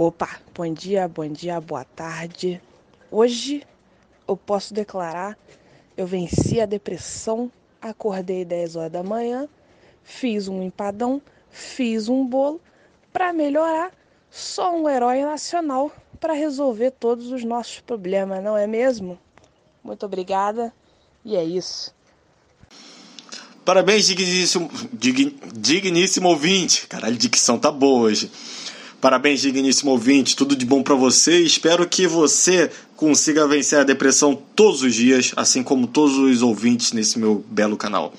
Opa, bom dia, bom dia, boa tarde. Hoje eu posso declarar, eu venci a depressão, acordei 10 horas da manhã, fiz um empadão, fiz um bolo para melhorar. Sou um herói nacional para resolver todos os nossos problemas, não é mesmo? Muito obrigada e é isso. Parabéns, digníssimo, dig, digníssimo ouvinte. Caralho, dicção tá boa hoje. Parabéns, digníssimo ouvinte, tudo de bom para você. Espero que você consiga vencer a depressão todos os dias, assim como todos os ouvintes nesse meu belo canal.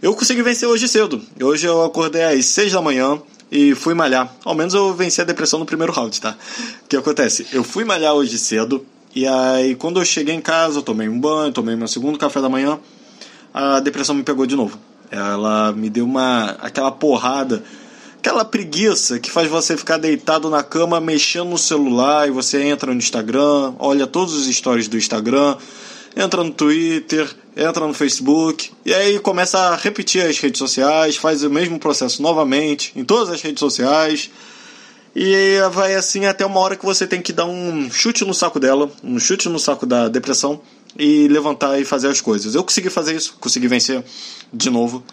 Eu consegui vencer hoje cedo. Hoje eu acordei às 6 da manhã e fui malhar. Ao menos eu venci a depressão no primeiro round, tá? O que acontece? Eu fui malhar hoje cedo e aí quando eu cheguei em casa, eu tomei um banho, tomei meu segundo café da manhã, a depressão me pegou de novo. Ela me deu uma aquela porrada aquela preguiça que faz você ficar deitado na cama mexendo no celular e você entra no Instagram, olha todos os stories do Instagram, entra no Twitter, entra no Facebook e aí começa a repetir as redes sociais, faz o mesmo processo novamente em todas as redes sociais. E vai assim até uma hora que você tem que dar um chute no saco dela, um chute no saco da depressão e levantar e fazer as coisas. Eu consegui fazer isso, consegui vencer de novo.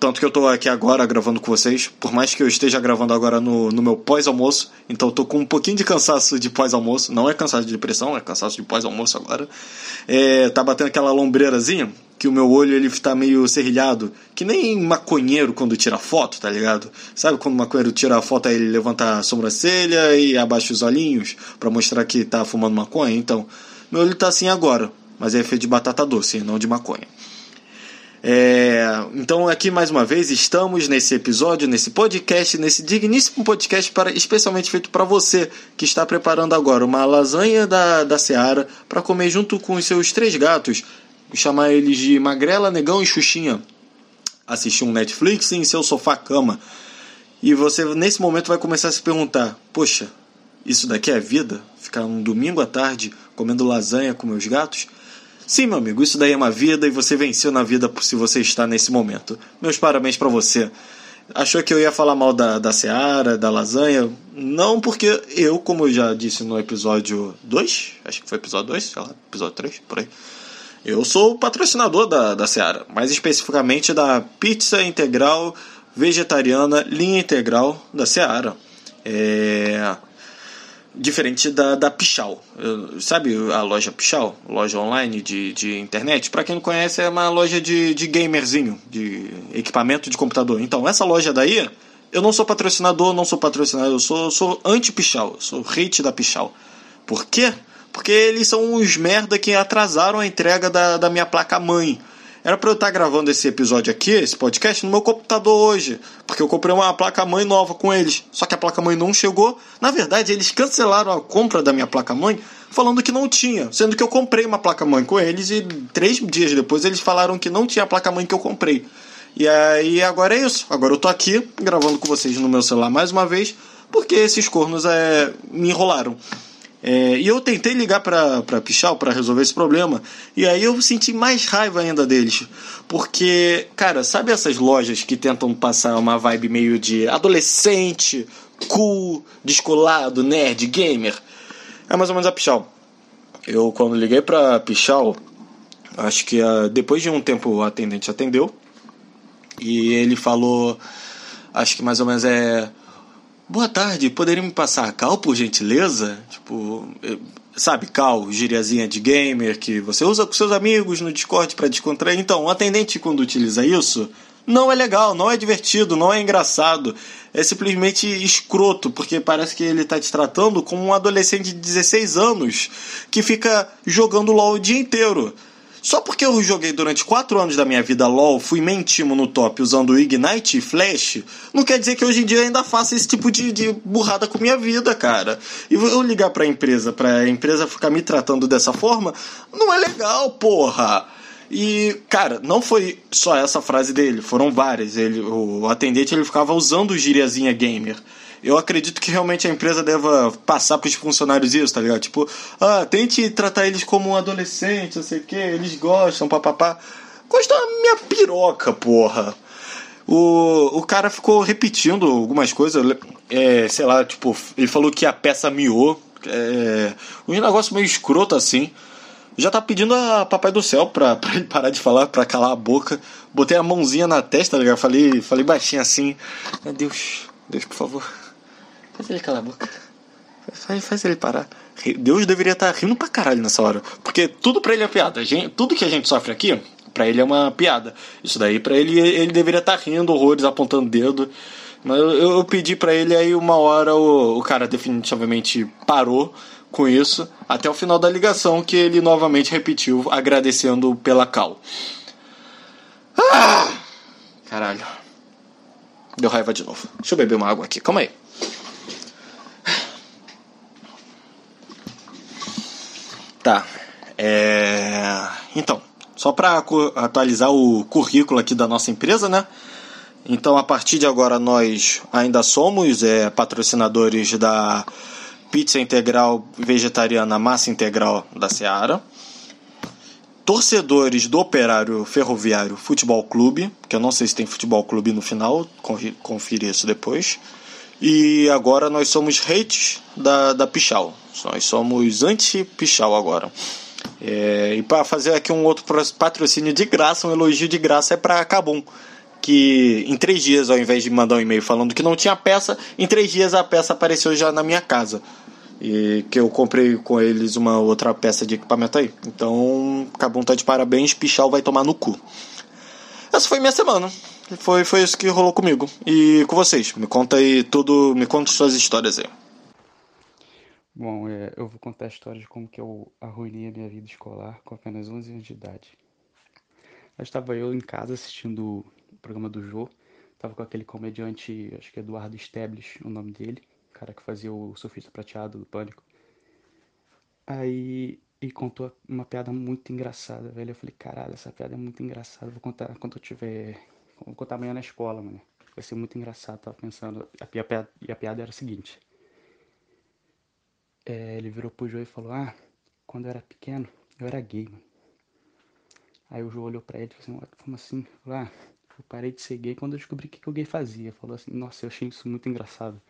Tanto que eu tô aqui agora gravando com vocês, por mais que eu esteja gravando agora no, no meu pós-almoço, então eu tô com um pouquinho de cansaço de pós-almoço, não é cansaço de depressão, é cansaço de pós-almoço agora. É, tá batendo aquela lombreirazinha, que o meu olho ele tá meio serrilhado, que nem maconheiro quando tira foto, tá ligado? Sabe quando o maconheiro tira a foto, aí ele levanta a sobrancelha e abaixa os olhinhos para mostrar que tá fumando maconha? Então, meu olho tá assim agora, mas é feito de batata doce, não de maconha. É, então, aqui mais uma vez, estamos nesse episódio, nesse podcast, nesse digníssimo podcast para, especialmente feito para você que está preparando agora uma lasanha da, da Seara para comer junto com os seus três gatos, chamar eles de Magrela, Negão e Xuxinha. Assistir um Netflix em seu sofá-cama. E você, nesse momento, vai começar a se perguntar: Poxa, isso daqui é vida? Ficar um domingo à tarde comendo lasanha com meus gatos? Sim, meu amigo, isso daí é uma vida e você venceu na vida se você está nesse momento. Meus parabéns para você. Achou que eu ia falar mal da, da Seara, da lasanha? Não, porque eu, como eu já disse no episódio 2, acho que foi episódio 2, sei lá, episódio 3, por aí. Eu sou o patrocinador da, da Seara, mais especificamente da pizza integral vegetariana linha integral da Seara. É diferente da, da Pichal. Sabe a loja Pichal? Loja online de, de internet? Para quem não conhece, é uma loja de, de gamerzinho, de equipamento de computador. Então, essa loja daí, eu não sou patrocinador, não sou patrocinador, eu sou, sou anti-Pichal, sou hate da Pichal. Por quê? Porque eles são uns merda que atrasaram a entrega da, da minha placa-mãe. Era para eu estar gravando esse episódio aqui, esse podcast, no meu computador hoje. Porque eu comprei uma placa-mãe nova com eles. Só que a placa-mãe não chegou. Na verdade, eles cancelaram a compra da minha placa-mãe falando que não tinha. Sendo que eu comprei uma placa-mãe com eles e três dias depois eles falaram que não tinha a placa-mãe que eu comprei. E aí agora é isso. Agora eu tô aqui gravando com vocês no meu celular mais uma vez. Porque esses cornos é, me enrolaram. É, e eu tentei ligar para Pichal para resolver esse problema. E aí eu senti mais raiva ainda deles. Porque, cara, sabe essas lojas que tentam passar uma vibe meio de adolescente, cool, descolado, nerd, gamer? É mais ou menos a Pichal. Eu, quando liguei para Pichal, acho que uh, depois de um tempo o atendente atendeu. E ele falou, acho que mais ou menos é Boa tarde, poderia me passar cal, por gentileza? Tipo, sabe, cal, gíriazinha de gamer que você usa com seus amigos no Discord para descontrair. Então, o atendente, quando utiliza isso, não é legal, não é divertido, não é engraçado. É simplesmente escroto, porque parece que ele está te tratando como um adolescente de 16 anos que fica jogando LOL o dia inteiro. Só porque eu joguei durante 4 anos da minha vida LoL, fui mentimo no top usando Ignite e Flash, não quer dizer que hoje em dia eu ainda faça esse tipo de, de burrada com minha vida, cara. E eu ligar pra empresa, pra empresa ficar me tratando dessa forma, não é legal, porra. E, cara, não foi só essa frase dele, foram várias. Ele, o atendente ele ficava usando gíriazinha gamer eu acredito que realmente a empresa deva passar para os funcionários isso, tá ligado? Tipo, ah, tente tratar eles como um adolescente, não sei o que, eles gostam, papapá. Gosta da minha piroca, porra. O, o cara ficou repetindo algumas coisas, é, sei lá, tipo, ele falou que a peça miou, é, um negócio meio escroto assim. Já tá pedindo a Papai do Céu pra, pra ele parar de falar, pra calar a boca. Botei a mãozinha na testa, tá? Falei, falei baixinho assim. Meu Deus, Deus, por favor. Faz ele calar a boca. Faz, faz ele parar. Deus deveria estar tá rindo pra caralho nessa hora. Porque tudo pra ele é piada. Gente, tudo que a gente sofre aqui, pra ele é uma piada. Isso daí, pra ele, ele deveria estar tá rindo horrores, apontando dedo. Mas eu, eu pedi pra ele, aí uma hora o, o cara definitivamente parou com isso, até o final da ligação, que ele novamente repetiu, agradecendo pela cal. Ah! Caralho. Deu raiva de novo. Deixa eu beber uma água aqui, calma aí. Tá. É... Então, só para atualizar o currículo aqui da nossa empresa, né? Então, a partir de agora, nós ainda somos é, patrocinadores da pizza integral vegetariana massa integral da Seara. Torcedores do Operário Ferroviário Futebol Clube, que eu não sei se tem futebol clube no final, confira isso depois. E agora nós somos hates da, da Pichal. Nós somos anti-Pichal agora. É, e para fazer aqui um outro patrocínio de graça, um elogio de graça, é para Cabum. Que em três dias, ao invés de mandar um e-mail falando que não tinha peça, em três dias a peça apareceu já na minha casa. E que eu comprei com eles uma outra peça de equipamento aí. Então, Cabum tá de parabéns, Pichal vai tomar no cu. Essa foi minha semana. Foi, foi isso que rolou comigo. E com vocês. Me conta aí tudo, me conta suas histórias aí. Bom, é, eu vou contar a história de como que eu arruinei a minha vida escolar com apenas 11 anos de idade. Eu estava eu em casa assistindo o programa do Jô. Tava com aquele comediante, acho que é Eduardo Stablish, o nome dele. O cara que fazia o surfista prateado do Pânico. Aí e contou uma piada muito engraçada, velho. Eu falei, caralho, essa piada é muito engraçada. Vou contar quando eu tiver. Vou contar amanhã na escola, mano. Vai ser muito engraçado. Tava pensando. A e a piada era a seguinte. É, ele virou pro Joe e falou: Ah, quando eu era pequeno, eu era gay, mano. Aí o Joe olhou pra ele e falou assim: Como assim? Falou, ah, eu parei de ser gay quando eu descobri o que, que o gay fazia. Falou assim: Nossa, eu achei isso muito engraçado.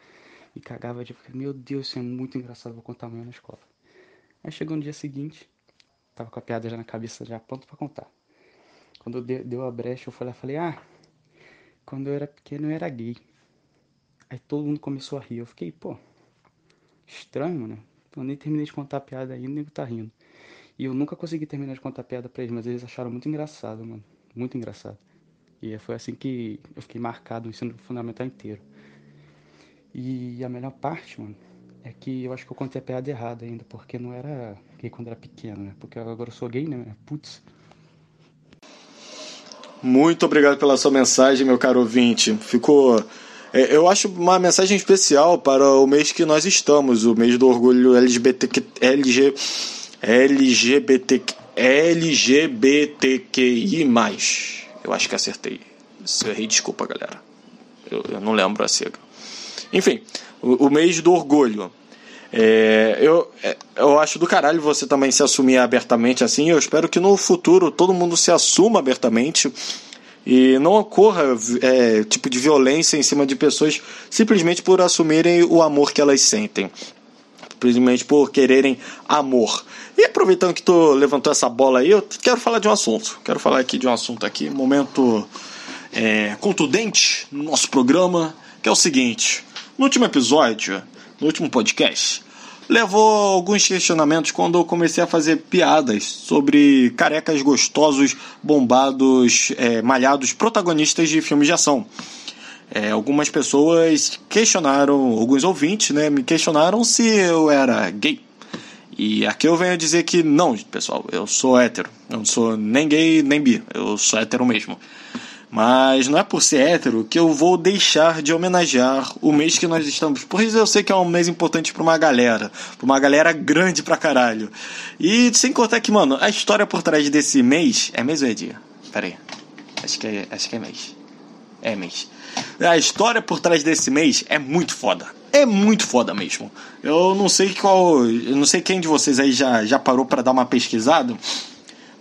E cagava de. Meu Deus, isso é muito engraçado. Vou contar amanhã na escola. Aí chegou no dia seguinte, tava com a piada já na cabeça, já pronto para contar. Quando deu, deu a brecha, eu falei, falei, ah, quando eu era pequeno eu era gay. Aí todo mundo começou a rir. Eu fiquei, pô, estranho, né? Eu nem terminei de contar a piada ainda, nem tá rindo. E eu nunca consegui terminar de contar a piada pra eles, mas eles acharam muito engraçado, mano. Muito engraçado. E foi assim que eu fiquei marcado o ensino fundamental inteiro. E a melhor parte, mano, é que eu acho que eu contei a piada errada ainda, porque não era gay quando era pequeno, né? Porque agora eu sou gay, né? Putz. Muito obrigado pela sua mensagem, meu caro ouvinte. Ficou. É, eu acho uma mensagem especial para o mês que nós estamos, o mês do orgulho LGBT, LG, LGBT, LGBTQI. Eu acho que acertei. Se eu errei, desculpa, galera. Eu, eu não lembro a sigla. Enfim, o, o mês do orgulho. É, eu, é, eu acho do caralho você também se assumir abertamente assim. Eu espero que no futuro todo mundo se assuma abertamente e não ocorra é, tipo de violência em cima de pessoas simplesmente por assumirem o amor que elas sentem. Simplesmente por quererem amor. E aproveitando que tu levantou essa bola aí, eu quero falar de um assunto. Quero falar aqui de um assunto aqui, momento é, contundente no nosso programa, que é o seguinte. No último episódio, no último podcast, levou alguns questionamentos quando eu comecei a fazer piadas sobre carecas gostosos, bombados, é, malhados, protagonistas de filmes de ação. É, algumas pessoas questionaram, alguns ouvintes, né, me questionaram se eu era gay. E aqui eu venho dizer que não, pessoal, eu sou hétero. Eu não sou nem gay nem bi, eu sou hétero mesmo. Mas não é por ser hétero que eu vou deixar de homenagear o mês que nós estamos. Pois eu sei que é um mês importante para uma galera. Pra uma galera grande pra caralho. E sem contar que, mano, a história por trás desse mês. É mês ou é dia? Pera aí. Acho que é, acho que é mês. É mês. A história por trás desse mês é muito foda. É muito foda mesmo. Eu não sei qual. Eu não sei quem de vocês aí já, já parou para dar uma pesquisada.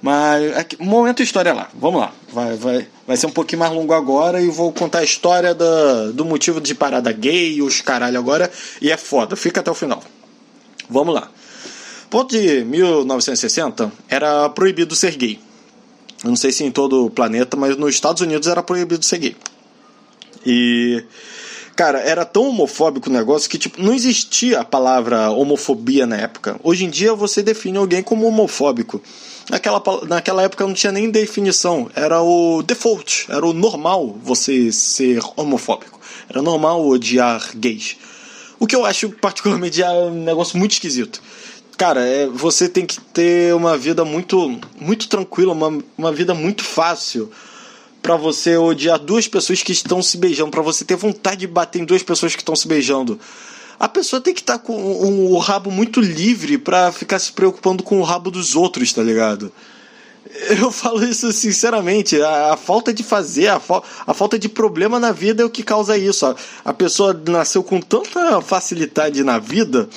Mas. Aqui, momento história lá. Vamos lá. Vai, vai, vai ser um pouquinho mais longo agora e vou contar a história da, do motivo de parada gay, os caralho agora. E é foda, fica até o final. Vamos lá. Ponto de 1960 era proibido ser gay. Eu não sei se em todo o planeta, mas nos Estados Unidos era proibido ser gay. E cara, era tão homofóbico o negócio que tipo, não existia a palavra homofobia na época. Hoje em dia você define alguém como homofóbico. Naquela, naquela época não tinha nem definição, era o default, era o normal você ser homofóbico. Era normal odiar gays. O que eu acho particularmente é um negócio muito esquisito. Cara, é, você tem que ter uma vida muito, muito tranquila, uma, uma vida muito fácil para você odiar duas pessoas que estão se beijando, para você ter vontade de bater em duas pessoas que estão se beijando. A pessoa tem que estar tá com o, rabo muito livre para ficar se preocupando com o rabo dos outros, tá ligado? Eu falo isso sinceramente. A, a falta de fazer, a, fa a, falta de problema na vida é o que causa isso. A, a pessoa nasceu com tanta facilidade na vida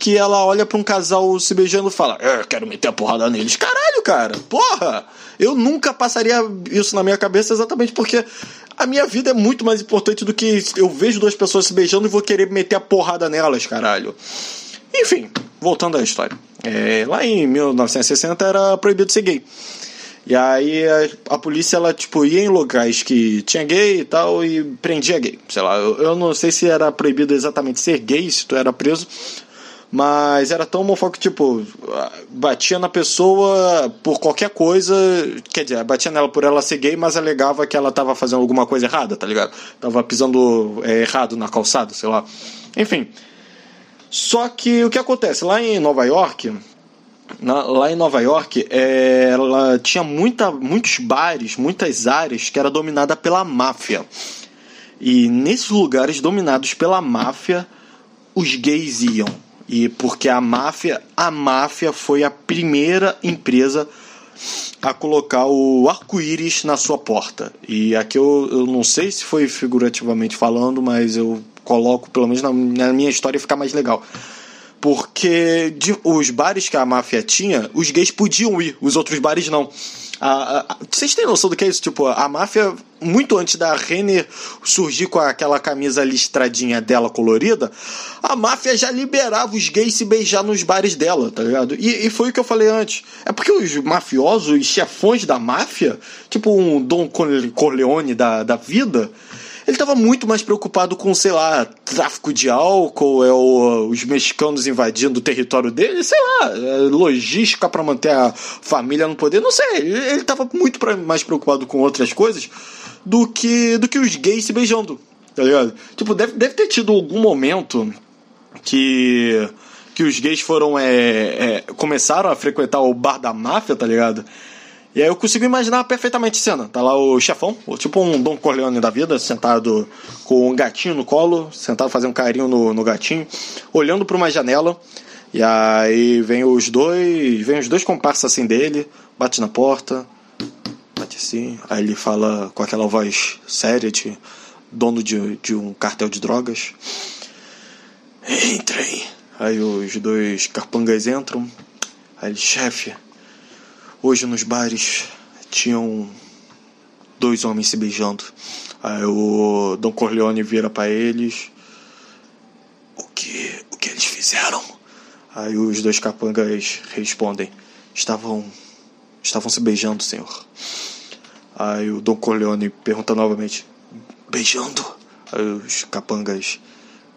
que ela olha para um casal se beijando e fala: é, quero meter a porrada neles. Caralho, cara, porra! Eu nunca passaria isso na minha cabeça exatamente porque a minha vida é muito mais importante do que eu vejo duas pessoas se beijando e vou querer meter a porrada nelas, caralho. Enfim, voltando à história. É, lá em 1960 era proibido ser gay. E aí a, a, polícia ela tipo ia em locais que tinha gay e tal e prendia gay. Sei lá, eu, eu não sei se era proibido exatamente ser gay se tu era preso, mas era tão homofóbico que, tipo, batia na pessoa por qualquer coisa. Quer dizer, batia nela por ela ser gay, mas alegava que ela tava fazendo alguma coisa errada, tá ligado? Tava pisando é, errado na calçada, sei lá. Enfim. Só que o que acontece? Lá em Nova York. Na, lá em Nova York, é, ela tinha muita, muitos bares, muitas áreas que era dominada pela máfia. E nesses lugares dominados pela máfia, os gays iam e porque a máfia, a máfia foi a primeira empresa a colocar o arco-íris na sua porta. E aqui eu, eu não sei se foi figurativamente falando, mas eu coloco, pelo menos na, na minha história, ficar mais legal. Porque de, os bares que a máfia tinha, os gays podiam ir, os outros bares não. A, a, vocês têm noção do que é isso? Tipo, a máfia, muito antes da Renner surgir com aquela camisa listradinha dela colorida, a máfia já liberava os gays se beijar nos bares dela, tá ligado? E, e foi o que eu falei antes. É porque os mafiosos, os chefões da máfia, tipo um Don Corleone da, da vida, ele estava muito mais preocupado com, sei lá, tráfico de álcool, é o, os mexicanos invadindo o território dele, sei lá, é, logística para manter a família no poder, não sei. Ele estava muito pra, mais preocupado com outras coisas do que, do que os gays se beijando, tá ligado? Tipo, deve, deve ter tido algum momento que que os gays foram é, é, começaram a frequentar o bar da máfia, tá ligado? E aí eu consigo imaginar perfeitamente a cena. Tá lá o chefão, tipo um Dom Corleone da vida, sentado com um gatinho no colo, sentado fazendo um carinho no, no gatinho, olhando para uma janela. E aí vem os dois, vem os dois comparsas assim dele, bate na porta, bate assim, aí ele fala com aquela voz séria de dono de, de um cartel de drogas. Entrem. Aí os dois carpangas entram. Aí ele, chefe, Hoje nos bares tinham dois homens se beijando. Aí o Dom Corleone vira para eles. O que, o que eles fizeram? Aí os dois capangas respondem: Estavam estavam se beijando, senhor. Aí o Dom Corleone pergunta novamente: Beijando? Aí os capangas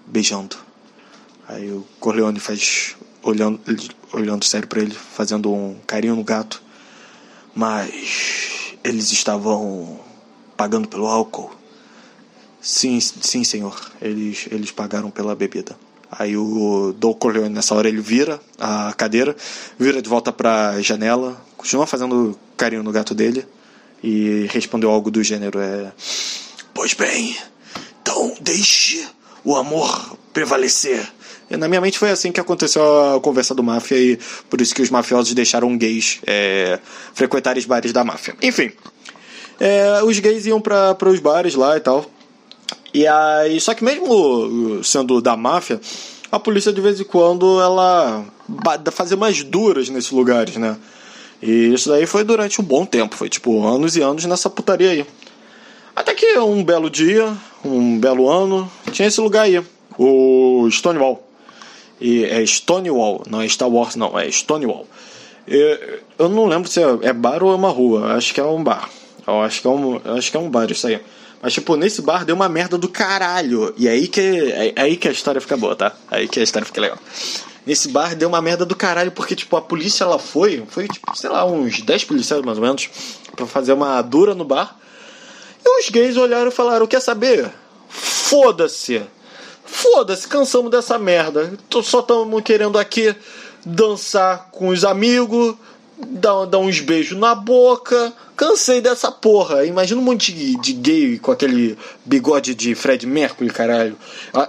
beijando. Aí o Corleone faz olhando olhando sério para ele, fazendo um carinho no gato. Mas eles estavam pagando pelo álcool? Sim, sim, senhor. Eles, eles pagaram pela bebida. Aí o Dom Corleone, nessa hora, ele vira a cadeira, vira de volta pra janela, continua fazendo carinho no gato dele e respondeu algo do gênero: é, Pois bem, então deixe o amor prevalecer. E na minha mente foi assim que aconteceu a conversa do máfia e por isso que os mafiosos deixaram gays é, frequentar os bares da máfia. Enfim, é, os gays iam para os bares lá e tal. E aí, só que mesmo sendo da máfia, a polícia de vez em quando ela fazia mais duras nesses lugares, né? E isso daí foi durante um bom tempo, foi tipo anos e anos nessa putaria aí. Até que um belo dia, um belo ano, tinha esse lugar aí, o Stonewall. E é Stonewall, não é Star Wars, não, é Stonewall. E, eu não lembro se é, é, bar ou é uma rua, acho que é um bar. Eu acho que é um, acho que é um bar isso aí. Mas, tipo, nesse bar deu uma merda do caralho. E aí que, é, é aí que a história fica boa, tá? Aí que a história fica legal. Nesse bar deu uma merda do caralho, porque, tipo, a polícia ela foi, foi, tipo, sei lá, uns 10 policiais mais ou menos, pra fazer uma dura no bar. E os gays olharam e falaram: Quer saber? Foda-se! Foda-se, cansamos dessa merda. Só estamos querendo aqui dançar com os amigos, dar, dar uns beijos na boca. Cansei dessa porra. Imagina um monte de, de gay com aquele bigode de Fred Mercury, caralho.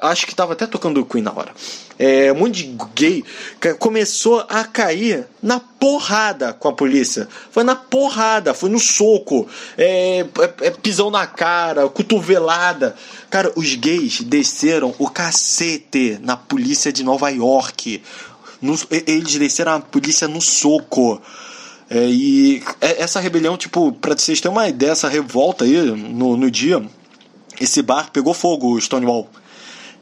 acho que tava até tocando Queen na hora. É, um monte de gay começou a cair na porrada com a polícia. Foi na porrada, foi no soco, é, é, é pisão na cara, cotovelada. Cara, os gays desceram o cacete na polícia de Nova York. Eles desceram a polícia no soco. É, e é, essa rebelião, tipo, pra vocês terem uma ideia, essa revolta aí no, no dia, esse bar pegou fogo, Stonewall.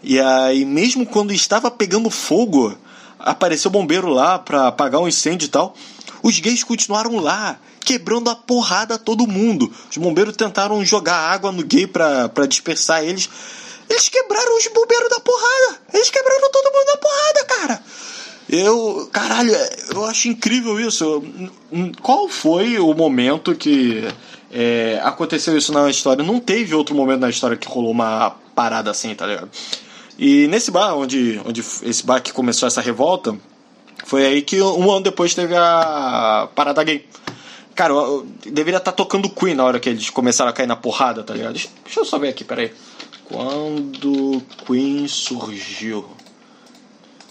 E aí, mesmo quando estava pegando fogo, apareceu bombeiro lá pra apagar o um incêndio e tal. Os gays continuaram lá, quebrando a porrada a todo mundo. Os bombeiros tentaram jogar água no gay pra, pra dispersar eles. Eles quebraram os bombeiros da porrada. Eles quebraram todo mundo da porrada, cara. Eu, caralho, eu acho incrível isso. Qual foi o momento que é, aconteceu isso na história? Não teve outro momento na história que rolou uma parada assim, tá ligado? E nesse bar, onde, onde esse bar que começou essa revolta, foi aí que um ano depois teve a parada gay. Cara, eu, eu deveria estar tá tocando Queen na hora que eles começaram a cair na porrada, tá ligado? Deixa, deixa eu só ver aqui, peraí. Quando Queen surgiu?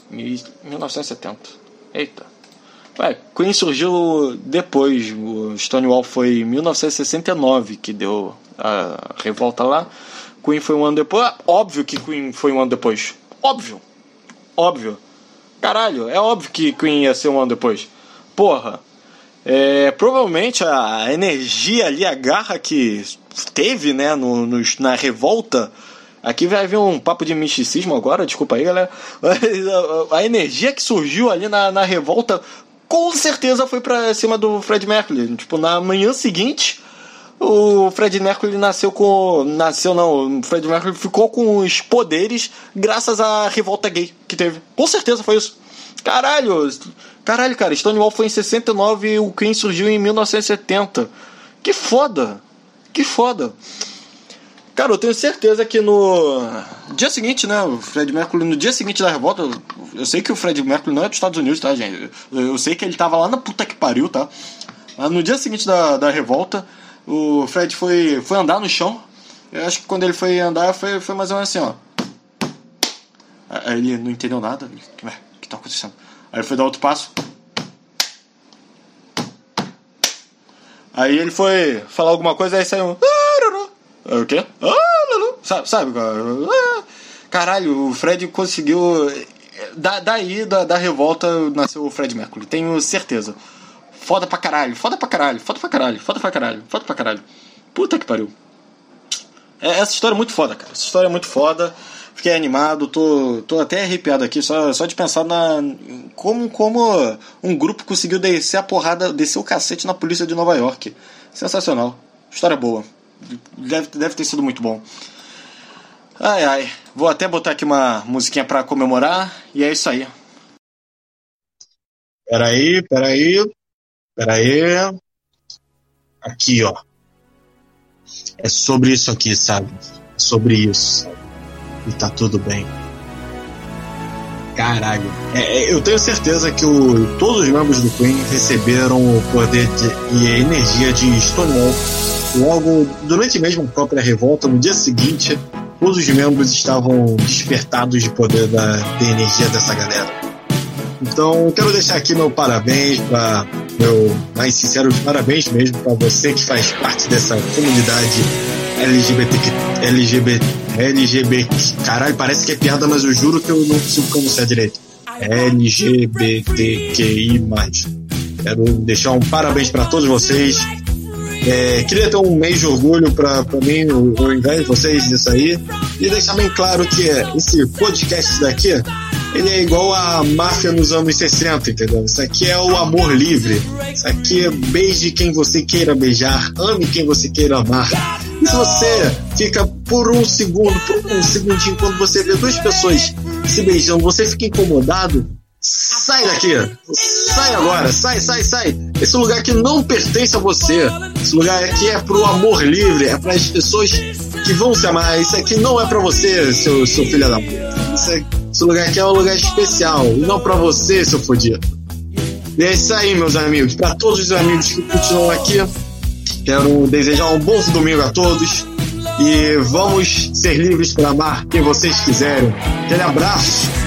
1970. Eita. Ué, Queen surgiu depois. O Stonewall foi em 1969 que deu a revolta lá. Queen foi um ano depois. Ah, óbvio que Queen foi um ano depois. Óbvio. Óbvio. Caralho, é óbvio que Queen ia ser um ano depois. Porra. É, provavelmente a energia ali, a garra que teve né, no, no na revolta Aqui vai vir um papo de misticismo agora, desculpa aí, galera. A energia que surgiu ali na, na revolta com certeza foi pra cima do Fred Mercury. Tipo, na manhã seguinte, o Fred Mercury nasceu com. Nasceu não, o Fred Mercury ficou com os poderes graças à revolta gay que teve. Com certeza foi isso. Caralho! Caralho, cara, Stonewall foi em 69 e o Queen surgiu em 1970. Que foda! Que foda! Cara, eu tenho certeza que no dia seguinte, né, o Fred Mercury, no dia seguinte da revolta, eu sei que o Fred Mercury não é dos Estados Unidos, tá, gente? Eu sei que ele tava lá na puta que pariu, tá? Mas no dia seguinte da, da revolta, o Fred foi, foi andar no chão. Eu acho que quando ele foi andar, foi, foi mais ou menos assim, ó. Aí ele não entendeu nada. O que, tá acontecendo? Aí ele foi dar outro passo. Aí ele foi falar alguma coisa, aí saiu. É o quê? Ah, sabe, sabe? Ah, caralho, o Fred conseguiu. Da, daí, da, da revolta, nasceu o Fred Mercury, tenho certeza. Foda pra caralho, foda pra caralho, foda pra caralho, foda pra caralho, foda pra caralho. Puta que pariu. É, essa história é muito foda, cara. Essa história é muito foda. Fiquei animado, tô, tô até arrepiado aqui, só, só de pensar na. Como, como um grupo conseguiu descer a porrada, descer o cacete na polícia de Nova York. Sensacional. História boa deve, deve ter sido muito bom. Ai ai, vou até botar aqui uma musiquinha para comemorar e é isso aí. Peraí, peraí, peraí. Aqui, ó. É sobre isso aqui, sabe? É sobre isso. E tá tudo bem. Caralho. É, é, eu tenho certeza que o, todos os membros do Queen receberam o poder de, e a energia de Stonewall Logo, durante mesmo a própria revolta, no dia seguinte, todos os membros estavam despertados de poder da, da energia dessa galera. Então, quero deixar aqui meu parabéns para meu mais sincero parabéns mesmo para você que faz parte dessa comunidade LGBT LGBT LGBT caralho parece que é piada mas eu juro que eu não consigo pronunciar direito LGBTQI Quero deixar um parabéns para todos vocês. É, queria ter um mês de orgulho para mim, ao invés de vocês nisso aí. E deixar bem claro que esse podcast daqui, ele é igual a máfia nos anos 60, entendeu? Isso aqui é o amor livre. Isso aqui é beije quem você queira beijar, ame quem você queira amar. E se você fica por um segundo, por um segundinho, quando você vê duas pessoas se beijando, você fica incomodado, Sai daqui! Sai agora! Sai, sai, sai! Esse lugar aqui não pertence a você. Esse lugar aqui é pro amor livre, é para as pessoas que vão se amar. Isso aqui não é para você, seu, seu filho da puta. Esse, esse lugar aqui é um lugar especial, e não para você, seu fodido. E é isso aí, meus amigos. Para todos os amigos que continuam aqui, quero desejar um bom domingo a todos. E vamos ser livres para amar quem vocês quiserem. Aquele abraço!